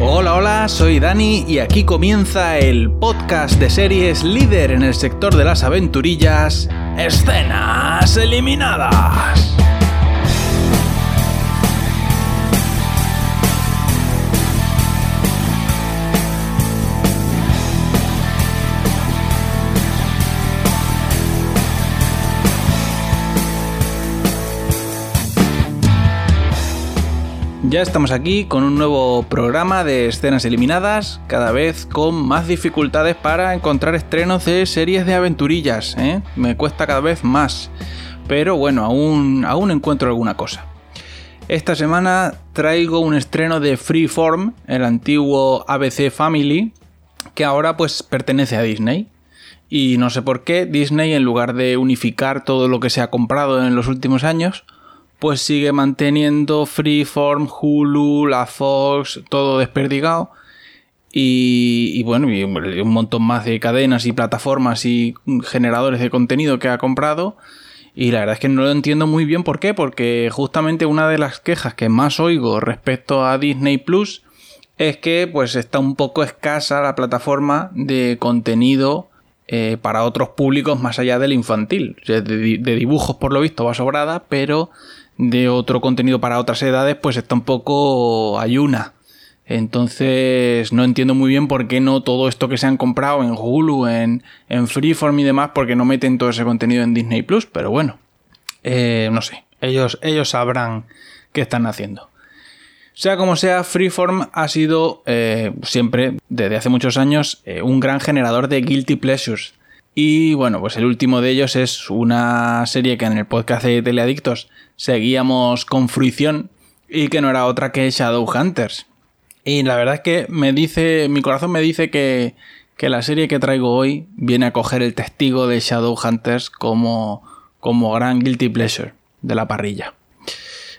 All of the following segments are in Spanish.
Hola, hola, soy Dani y aquí comienza el podcast de series líder en el sector de las aventurillas, Escenas Eliminadas. Ya estamos aquí con un nuevo programa de escenas eliminadas, cada vez con más dificultades para encontrar estrenos de series de aventurillas. ¿eh? Me cuesta cada vez más, pero bueno, aún, encuentro alguna cosa. Esta semana traigo un estreno de Freeform, el antiguo ABC Family, que ahora pues pertenece a Disney. Y no sé por qué Disney, en lugar de unificar todo lo que se ha comprado en los últimos años, pues sigue manteniendo Freeform, Hulu, la Fox, todo desperdigado. Y, bueno, y un montón más de cadenas y plataformas y generadores de contenido que ha comprado. Y la verdad es que no lo entiendo muy bien por qué, porque justamente una de las quejas que más oigo respecto a Disney Plus es que pues está un poco escasa la plataforma de contenido eh, para otros públicos más allá del infantil. de, de, dibujos por lo visto va sobrada, pero de otro contenido para otras edades, pues está un poco ayuna. Entonces no entiendo muy bien por qué no todo esto que se han comprado en Hulu, en, en Freeform y demás, porque no meten todo ese contenido en Disney Plus, pero bueno, eh, no sé, ellos, ellos sabrán qué están haciendo. Sea como sea, Freeform ha sido eh, siempre, desde hace muchos años, eh, un gran generador de guilty pleasures. Y bueno, pues el último de ellos es una serie que en el podcast de Teleadictos seguíamos con fruición y que no era otra que Shadowhunters. Y la verdad es que me dice, mi corazón me dice que, que la serie que traigo hoy viene a coger el testigo de Shadowhunters como, como gran guilty pleasure de la parrilla.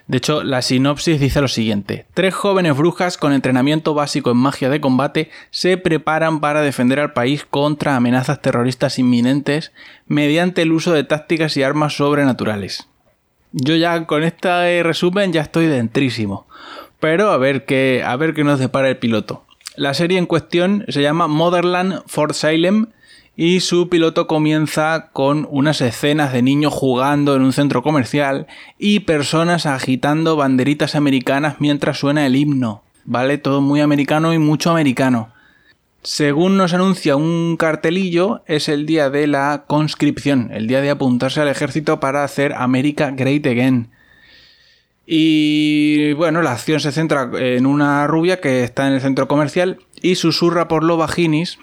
De hecho, la sinopsis dice lo siguiente. Tres jóvenes brujas con entrenamiento básico en magia de combate se preparan para defender al país contra amenazas terroristas inminentes mediante el uso de tácticas y armas sobrenaturales. Yo ya con este resumen ya estoy dentrísimo. Pero a ver qué, a ver qué nos depara el piloto. La serie en cuestión se llama Motherland for Salem y su piloto comienza con unas escenas de niños jugando en un centro comercial y personas agitando banderitas americanas mientras suena el himno. ¿Vale? Todo muy americano y mucho americano. Según nos anuncia un cartelillo, es el día de la conscripción, el día de apuntarse al ejército para hacer América Great Again. Y bueno, la acción se centra en una rubia que está en el centro comercial y susurra por lo vaginis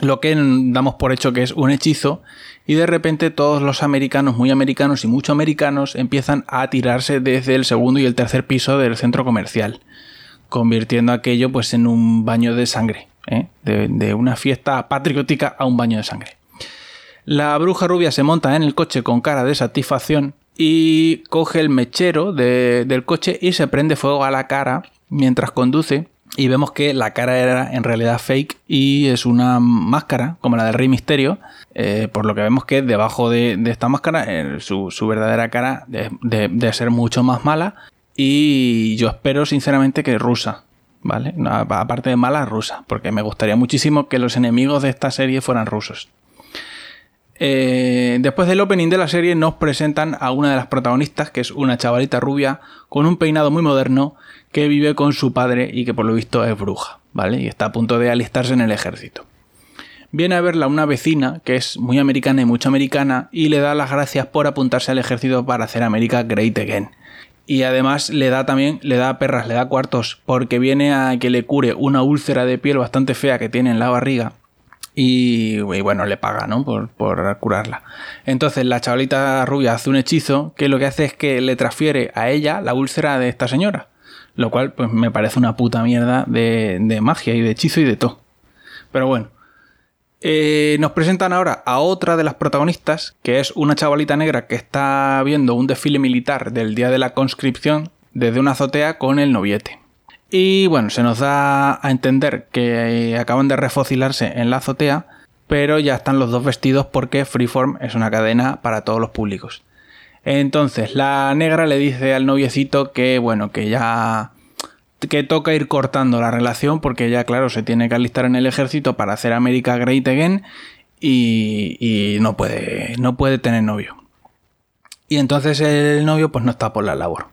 lo que damos por hecho que es un hechizo y de repente todos los americanos, muy americanos y mucho americanos empiezan a tirarse desde el segundo y el tercer piso del centro comercial, convirtiendo aquello pues en un baño de sangre, ¿eh? de, una fiesta patriótica a un baño de sangre. La bruja rubia se monta en el coche con cara de satisfacción y coge el mechero del coche y se prende fuego a la cara mientras conduce y vemos que la cara era en realidad fake y es una máscara como la del Rey Misterio, eh, por lo que vemos que debajo de, esta máscara eh, su, verdadera cara debe ser mucho más mala y yo espero sinceramente que rusa, ¿vale? aparte de mala, rusa, porque me gustaría muchísimo que los enemigos de esta serie fueran rusos. Eh, después del opening de la serie nos presentan a una de las protagonistas, que es una chavalita rubia con un peinado muy moderno que vive con su padre y que por lo visto es bruja, ¿vale? Y está a punto de alistarse en el ejército. Viene a verla una vecina que es muy americana y mucho americana y le da las gracias por apuntarse al ejército para hacer América Great Again. Y además le da también, le da perras, le da cuartos, porque viene a que le cure una úlcera de piel bastante fea que tiene en la barriga y, bueno, le paga, ¿no? Por, curarla. Entonces la chavalita rubia hace un hechizo que lo que hace es que le transfiere a ella la úlcera de esta señora. Lo cual, pues me parece una puta mierda de, magia y de hechizo y de todo. Pero bueno. Eh, nos presentan ahora a otra de las protagonistas, que es una chavalita negra que está viendo un desfile militar del día de la conscripción desde una azotea con el noviete. Y bueno, se nos da a entender que acaban de refocilarse en la azotea, pero ya están los dos vestidos porque Freeform es una cadena para todos los públicos. Entonces, la negra le dice al noviecito que, bueno, que ya que toca ir cortando la relación porque ya, claro, se tiene que alistar en el ejército para hacer América Great Again y, no, puede, no puede tener novio. Y entonces el novio pues no está por la labor.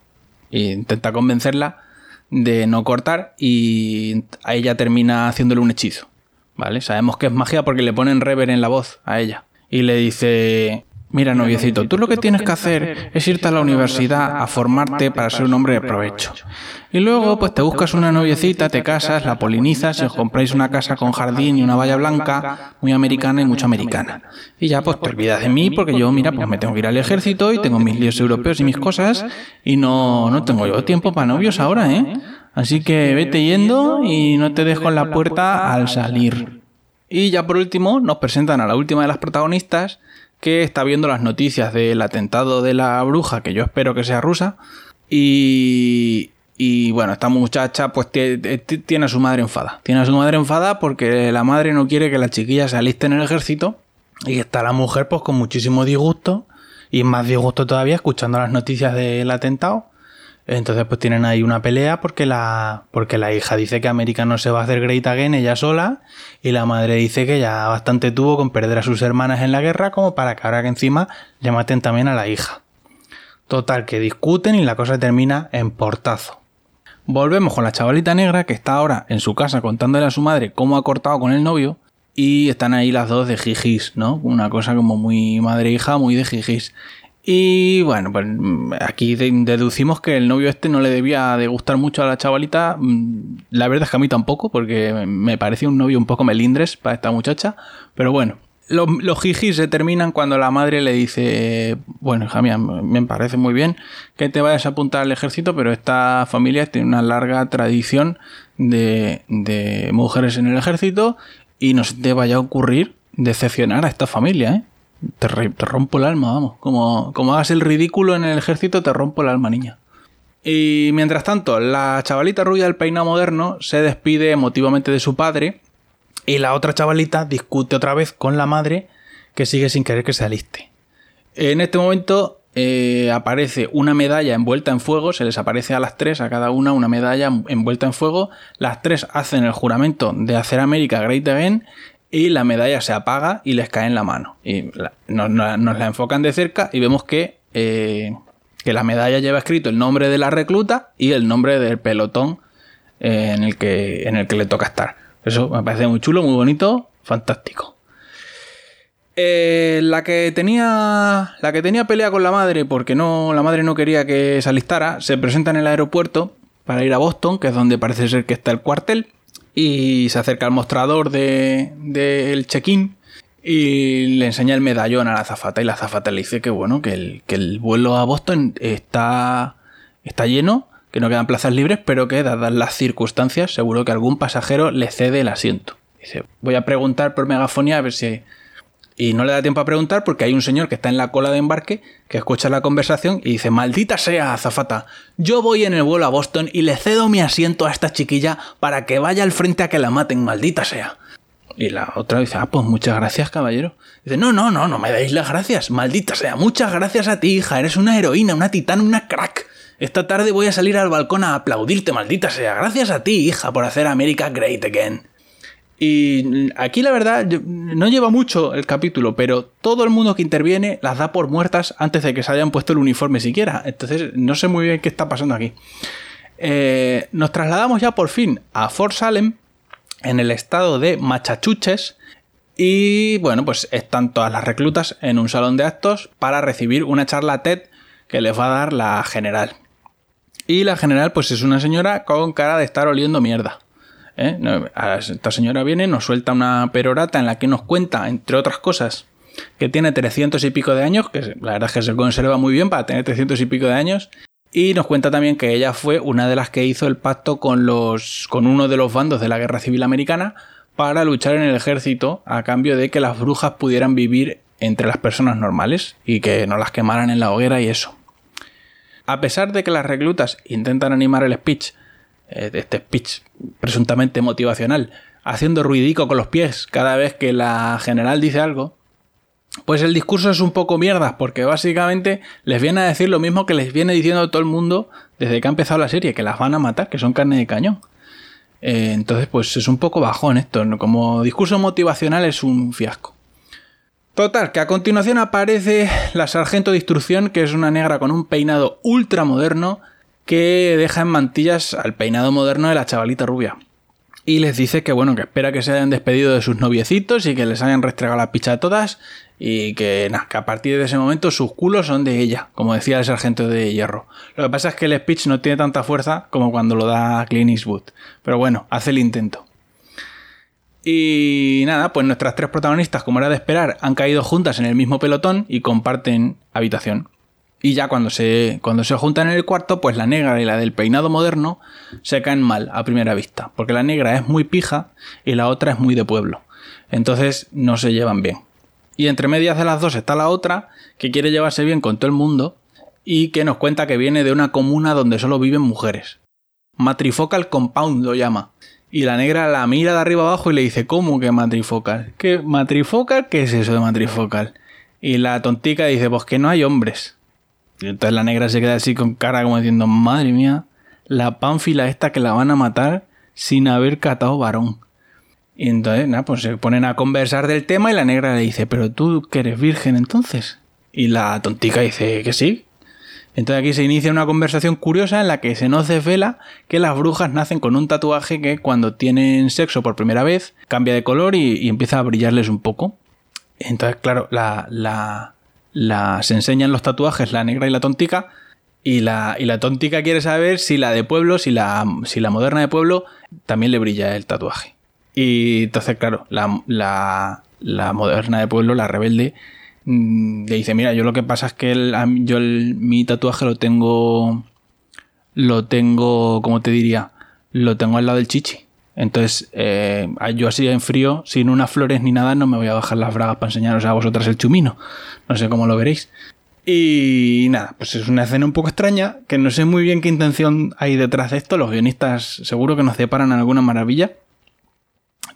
Intenta convencerla de no cortar y a ella termina haciéndole un hechizo. ¿Vale? Sabemos que es magia porque le ponen rever en la voz a ella. Y le dice, Mira, noviecito, tú lo que tienes que hacer es irte a la universidad a formarte para ser un hombre de provecho. Y luego, pues te buscas una noviecita, te casas, la polinizas y os compráis una casa con jardín y una valla blanca, muy americana y mucho americana. Y ya, pues te olvidas de mí porque yo, mira, pues me tengo que ir al ejército y tengo mis líos europeos y mis cosas y no, no tengo yo tiempo para novios ahora, ¿eh? Así que vete yendo y no te dejo en la puerta al salir. Y ya por último, nos presentan a la última de las protagonistas, que está viendo las noticias del atentado de la bruja, que yo espero que sea rusa, y, y bueno, esta muchacha pues tiene a su madre enfada. Tiene a su madre enfada porque la madre no quiere que la chiquilla se aliste en el ejército y está la mujer pues con muchísimo disgusto y más disgusto todavía escuchando las noticias del atentado entonces pues tienen ahí una pelea porque la, porque la hija dice que América no se va a hacer great again ella sola y la madre dice que ya bastante tuvo con perder a sus hermanas en la guerra como para que ahora que encima le maten también a la hija. Total, que discuten y la cosa termina en portazo. Volvemos con la chavalita negra que está ahora en su casa contándole a su madre cómo ha cortado con el novio y están ahí las dos de jijis, ¿no? Una cosa como muy madre-hija, muy de jijis. Y bueno, pues mm, aquí deducimos que el novio este no le debía de gustar mucho a la chavalita. Mm, la verdad es que a mí tampoco, porque me parecía un novio un poco melindres para esta muchacha. Pero bueno, los, jijis se terminan cuando la madre le dice, bueno, hija mía, me parece muy bien que te vayas a apuntar al ejército, pero esta familia tiene una larga tradición de, de mujeres en el ejército y no se te vaya a ocurrir decepcionar a esta familia, ¿eh? Te, rompo el alma, vamos. Como, como hagas el ridículo en el ejército, te rompo el alma, niña. Y mientras tanto, la chavalita rubia del peinado moderno se despide emotivamente de su padre y la otra chavalita discute otra vez con la madre que sigue sin querer que se aliste. En este momento eh, aparece una medalla envuelta en fuego, se les aparece a las tres, a cada una una medalla envuelta en fuego, las tres hacen el juramento de hacer América Great Again y la medalla se apaga y les cae en la mano. Y nos, la enfocan de cerca y vemos que, eh, que la medalla lleva escrito el nombre de la recluta y el nombre del pelotón eh, en, el que, en el que le toca estar. Eso me parece muy chulo, muy bonito, fantástico. Eh, la que tenía la que tenía pelea con la madre porque no la madre no quería que se alistara se presenta en el aeropuerto para ir a Boston que es donde parece ser que está el cuartel y se acerca al mostrador del de, check-in y le enseña el medallón a la azafata y la azafata le dice que bueno, que el, que el vuelo a Boston está, está lleno, que no quedan plazas libres, pero que dadas las circunstancias seguro que algún pasajero le cede el asiento. Dice, voy a preguntar por megafonía a ver si y no le da tiempo a preguntar porque hay un señor que está en la cola de embarque que escucha la conversación y dice, maldita sea, azafata, yo voy en el vuelo a Boston y le cedo mi asiento a esta chiquilla para que vaya al frente a que la maten, maldita sea. Y la otra dice, ah, pues muchas gracias, caballero. Dice, no, no, no, no me deis las gracias, maldita sea, muchas gracias a ti, hija, eres una heroína, una titana, una crack. Esta tarde voy a salir al balcón a aplaudirte, maldita sea. Gracias a ti, hija, por hacer América great again. Y aquí la verdad no lleva mucho el capítulo, pero todo el mundo que interviene las da por muertas antes de que se hayan puesto el uniforme siquiera. Entonces no sé muy bien qué está pasando aquí. Eh, nos trasladamos ya por fin a Fort Salem, en el estado de Machachuches. Y bueno, pues están todas las reclutas en un salón de actos para recibir una charla TED que les va a dar la general. Y la general pues es una señora con cara de estar oliendo mierda. ¿Eh? Esta señora viene, nos suelta una perorata en la que nos cuenta, entre otras cosas, que tiene 300 y pico de años, que la verdad es que se conserva muy bien para tener 300 y pico de años, y nos cuenta también que ella fue una de las que hizo el pacto con, los, con uno de los bandos de la Guerra Civil Americana para luchar en el ejército a cambio de que las brujas pudieran vivir entre las personas normales y que no las quemaran en la hoguera y eso. A pesar de que las reclutas intentan animar el speech este speech presuntamente motivacional, haciendo ruidico con los pies cada vez que la general dice algo, pues el discurso es un poco mierda, porque básicamente les viene a decir lo mismo que les viene diciendo todo el mundo desde que ha empezado la serie, que las van a matar, que son carne de cañón. Eh, entonces, pues es un poco bajón esto. Como discurso motivacional es un fiasco. Total, que a continuación aparece la sargento de instrucción, que es una negra con un peinado ultra moderno que deja en mantillas al peinado moderno de la chavalita rubia. Y les dice que bueno, que espera que se hayan despedido de sus noviecitos y que les hayan restregado la picha a todas y que, nada, que a partir de ese momento sus culos son de ella, como decía el sargento de hierro. Lo que pasa es que el speech no tiene tanta fuerza como cuando lo da Clint Eastwood. Pero bueno, hace el intento. Y nada, pues nuestras tres protagonistas, como era de esperar, han caído juntas en el mismo pelotón y comparten habitación. Y ya cuando se, cuando se juntan en el cuarto, pues la negra y la del peinado moderno se caen mal a primera vista. Porque la negra es muy pija y la otra es muy de pueblo. Entonces no se llevan bien. Y entre medias de las dos está la otra, que quiere llevarse bien con todo el mundo y que nos cuenta que viene de una comuna donde solo viven mujeres. Matrifocal Compound lo llama. Y la negra la mira de arriba abajo y le dice, ¿cómo que matrifocal? ¿Qué matrifocal? ¿Qué es eso de matrifocal? Y la tontica dice, pues que no hay hombres. Y entonces la negra se queda así con cara como diciendo, madre mía, la pánfila esta que la van a matar sin haber catado varón. Y entonces, nada, pues se ponen a conversar del tema y la negra le dice, pero tú que eres virgen entonces. Y la tontica dice que sí. Entonces aquí se inicia una conversación curiosa en la que se nos desvela que las brujas nacen con un tatuaje que cuando tienen sexo por primera vez cambia de color y, empieza a brillarles un poco. Entonces, claro, la, la, las enseñan los tatuajes la negra y la tontica. Y la, y la tontica quiere saber si la de pueblo, si la, si la moderna de pueblo, también le brilla el tatuaje. Y entonces, claro, la, la, moderna de pueblo, la rebelde, mm, le dice, mira, yo lo que pasa es que el, yo mi tatuaje lo tengo, lo tengo, ¿cómo te diría? Lo tengo al lado del chichi. Entonces, eh, yo así en frío, sin unas flores ni nada, no me voy a bajar las bragas para enseñaros a vosotras el chumino. No sé cómo lo veréis. Y nada, pues es una escena un poco extraña, que no sé muy bien qué intención hay detrás de esto. Los guionistas seguro que nos separan alguna maravilla.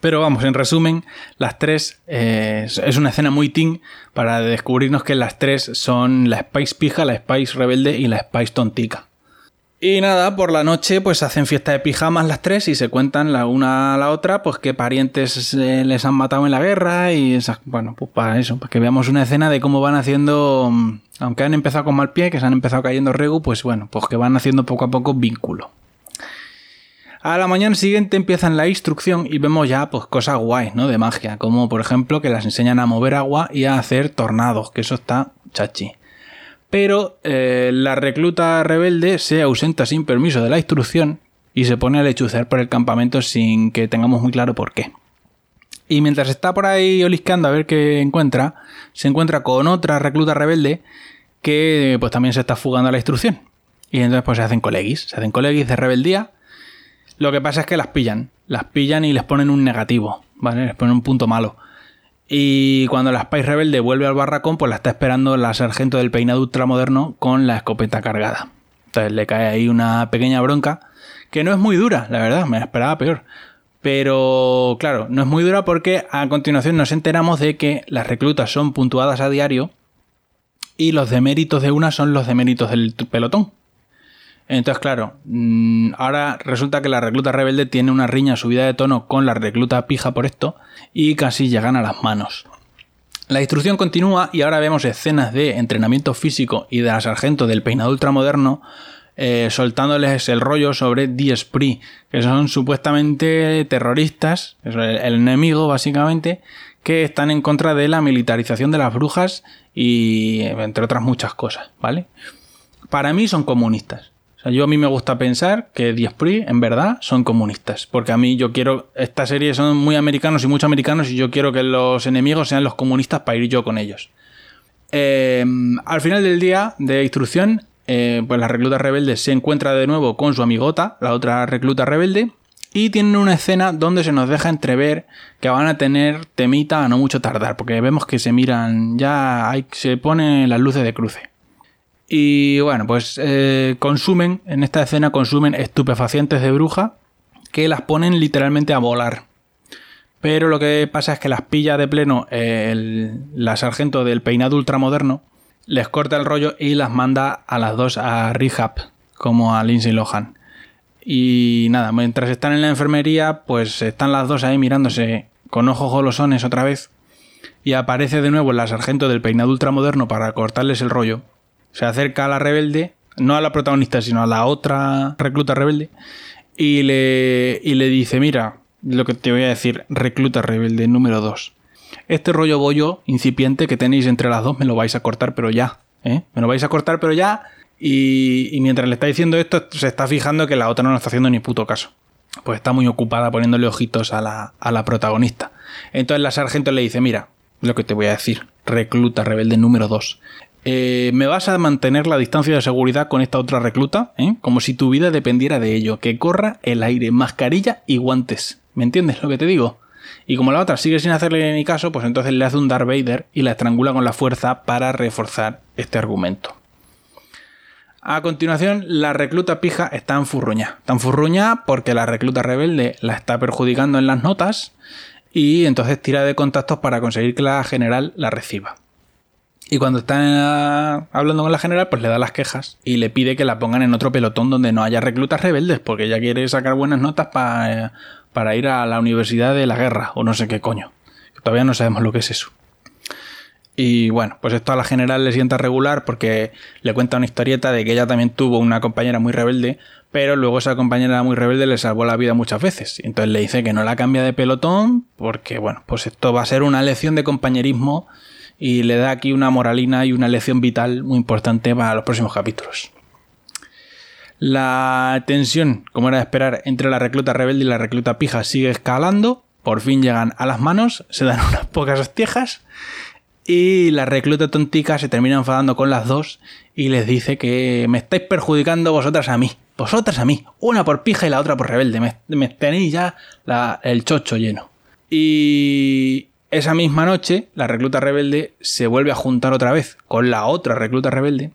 Pero vamos, en resumen, las tres eh, es una escena muy teen para descubrirnos que las tres son la Spice pija, la Spice rebelde y la Spice tontica. Y nada, por la noche pues hacen fiesta de pijamas las tres y se cuentan la una a la otra pues qué parientes eh, les han matado en la guerra y esas, bueno, pues para eso, para que veamos una escena de cómo van haciendo, mm, aunque han empezado con mal pie, que se han empezado cayendo regu, pues bueno, pues que van haciendo poco a poco vínculo. A la mañana siguiente empiezan la instrucción y vemos ya pues cosas guays, ¿no? De magia, como por ejemplo que las enseñan a mover agua y a hacer tornados, que eso está chachi pero eh, la recluta rebelde se ausenta sin permiso de la instrucción y se pone a lechucear por el campamento sin que tengamos muy claro por qué. Y mientras está por ahí oliscando a ver qué encuentra, se encuentra con otra recluta rebelde que pues también se está fugando a la instrucción. Y entonces pues se hacen colegis, se hacen colegis de rebeldía. Lo que pasa es que las pillan, las pillan y les ponen un negativo, ¿vale? Les ponen un punto malo. Y cuando la Spice Rebelde vuelve al barracón, pues la está esperando la sargento del peinado ultramoderno con la escopeta cargada. Entonces le cae ahí una pequeña bronca, que no es muy dura, la verdad, me esperaba peor. Pero claro, no es muy dura porque a continuación nos enteramos de que las reclutas son puntuadas a diario y los deméritos de una son los deméritos del pelotón. Entonces, claro, mm, ahora resulta que la recluta rebelde tiene una riña subida de tono con la recluta pija por esto y casi llegan a las manos. La instrucción continúa y ahora vemos escenas de entrenamiento físico y de la sargento del peinado ultramoderno eh, soltándoles el rollo sobre Die Esprit, que son supuestamente terroristas, el, el enemigo básicamente, que están en contra de la militarización de las brujas y entre otras muchas cosas, ¿vale? Para mí son comunistas. O sea, yo a mí me gusta pensar que Diesprit en verdad son comunistas, porque a mí yo quiero, esta serie son muy americanos y muchos americanos y yo quiero que los enemigos sean los comunistas para ir yo con ellos. Em, al final del día de instrucción, eh, pues la recluta rebelde se encuentra de nuevo con su amigota, la otra recluta rebelde, y tienen una escena donde se nos deja entrever que van a tener temita a no mucho tardar, porque vemos que se miran, ya se ponen las luces de cruce. Y bueno, pues eh, consumen, en esta escena consumen estupefacientes de bruja que las ponen literalmente a volar. Pero lo que pasa es que las pilla de pleno la sargento del peinado ultramoderno, les corta el rollo y las manda a las dos a rehab como a Lindsay Lohan. Y nada, mientras están en la enfermería, pues están las dos ahí mirándose con ojos golosones otra vez. Y aparece de nuevo la sargento del peinado ultramoderno para cortarles el rollo. Se acerca a la rebelde, no a la protagonista, sino a la otra recluta rebelde. Y le, y le dice, mira, lo que te voy a decir, recluta rebelde número 2. Este rollo bollo incipiente que tenéis entre las dos me lo vais a cortar, pero ya. ¿eh? Me lo vais a cortar, pero ya. Y, mientras le está diciendo esto, se está fijando que la otra no le está haciendo ni puto caso. Pues está muy ocupada poniéndole ojitos a la, a la protagonista. Entonces la sargento le dice, mira, lo que te voy a decir, recluta rebelde número 2. Eh, me vas a mantener la distancia de seguridad con esta otra recluta, ¿eh? como si tu vida dependiera de ello, que corra el aire, mascarilla y guantes. ¿Me entiendes lo que te digo? Y como la otra sigue sin hacerle ni caso, pues entonces le hace un Darth Vader y la estrangula con la fuerza para reforzar este argumento. A continuación, la recluta pija está en furruña. Está en furruña porque la recluta rebelde la está perjudicando en las notas y entonces tira de contactos para conseguir que la general la reciba. Y cuando está hablando con la general, pues le da las quejas y le pide que la pongan en otro pelotón donde no haya reclutas rebeldes, porque ella quiere sacar buenas notas para para ir a la Universidad de la Guerra o no sé qué coño. Todavía no sabemos lo que es eso. Y bueno, pues esto a la general le sienta regular porque le cuenta una historieta de que ella también tuvo una compañera muy rebelde, pero luego esa compañera muy rebelde le salvó la vida muchas veces. Entonces le dice que no la cambia de pelotón porque, bueno, pues esto va a ser una lección de compañerismo y le da aquí una moralina y una lección vital muy importante para los próximos capítulos. La tensión, como era de esperar, entre la recluta rebelde y la recluta pija sigue escalando. Por fin llegan a las manos, se dan unas pocas hostiejas y la recluta tontica se termina enfadando con las dos y les dice que me estáis perjudicando vosotras a mí. Vosotras a mí. Una por pija y la otra por rebelde. Me, tenéis ya el chocho lleno. Y esa misma noche, la recluta rebelde se vuelve a juntar otra vez con la otra recluta rebelde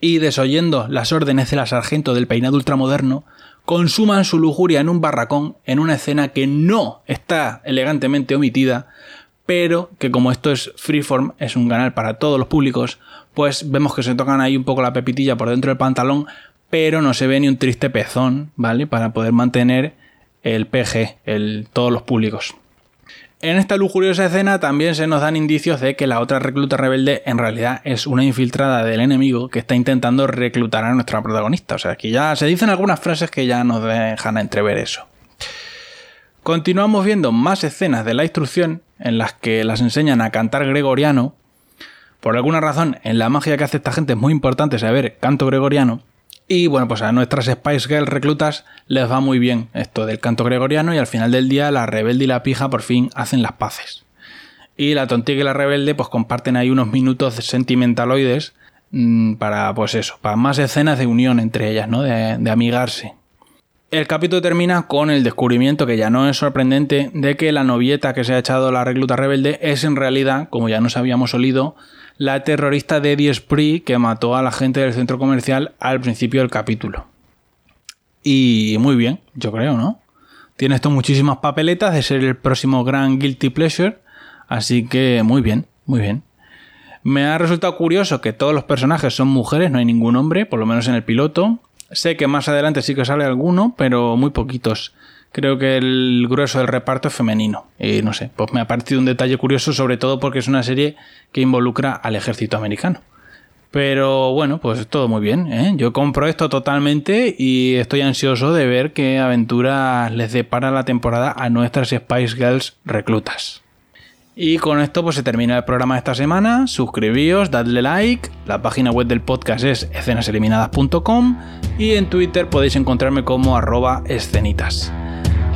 y desoyendo las órdenes de la sargento del peinado ultramoderno, consuman su lujuria en un barracón en una escena que no está elegantemente omitida, pero que como esto es freeform, es un canal para todos los públicos, pues vemos que se tocan ahí un poco la pepitilla por dentro del pantalón, pero no se ve ni un triste pezón, ¿vale? Para poder mantener el PG, el, todos los públicos. En esta lujuriosa escena también se nos dan indicios de que la otra recluta rebelde en realidad es una infiltrada del enemigo que está intentando reclutar a nuestra protagonista. O sea, que ya se dicen algunas frases que ya nos dejan entrever eso. Continuamos viendo más escenas de la instrucción en las que las enseñan a cantar gregoriano. Por alguna razón, en la magia que hace esta gente es muy importante saber canto gregoriano. Y bueno, pues a nuestras Spice Girls reclutas les va muy bien esto del canto gregoriano y al final del día la rebelde y la pija por fin hacen las paces. Y la tontica y la rebelde pues comparten ahí unos minutos sentimentaloides mm, para pues eso, para más escenas de unión entre ellas, ¿no? De, de amigarse. El capítulo termina con el descubrimiento, que ya no es sorprendente, de que la novieta que se ha echado la recluta rebelde es en realidad, como ya nos habíamos olido, la terrorista de Eddie Spree que mató a la gente del centro comercial al principio del capítulo. Y muy bien, yo creo, ¿no? Tiene esto muchísimas papeletas de ser el próximo gran Guilty Pleasure, así que muy bien, muy bien. Me ha resultado curioso que todos los personajes son mujeres, no hay ningún hombre, por lo menos en el piloto. Sé que más adelante sí que sale alguno, pero muy poquitos creo que el grueso del reparto es femenino. Y no sé, pues me ha parecido un detalle curioso, sobre todo porque es una serie que involucra al ejército americano. Pero bueno, pues todo muy bien. ¿eh? Yo compro esto totalmente y estoy ansioso de ver qué aventuras les depara la temporada a nuestras Spice Girls reclutas. Y con esto pues se termina el programa de esta semana. Suscribíos, dadle like. La página web del podcast es escenaseliminadas.com y en Twitter podéis encontrarme como arroba escenitas.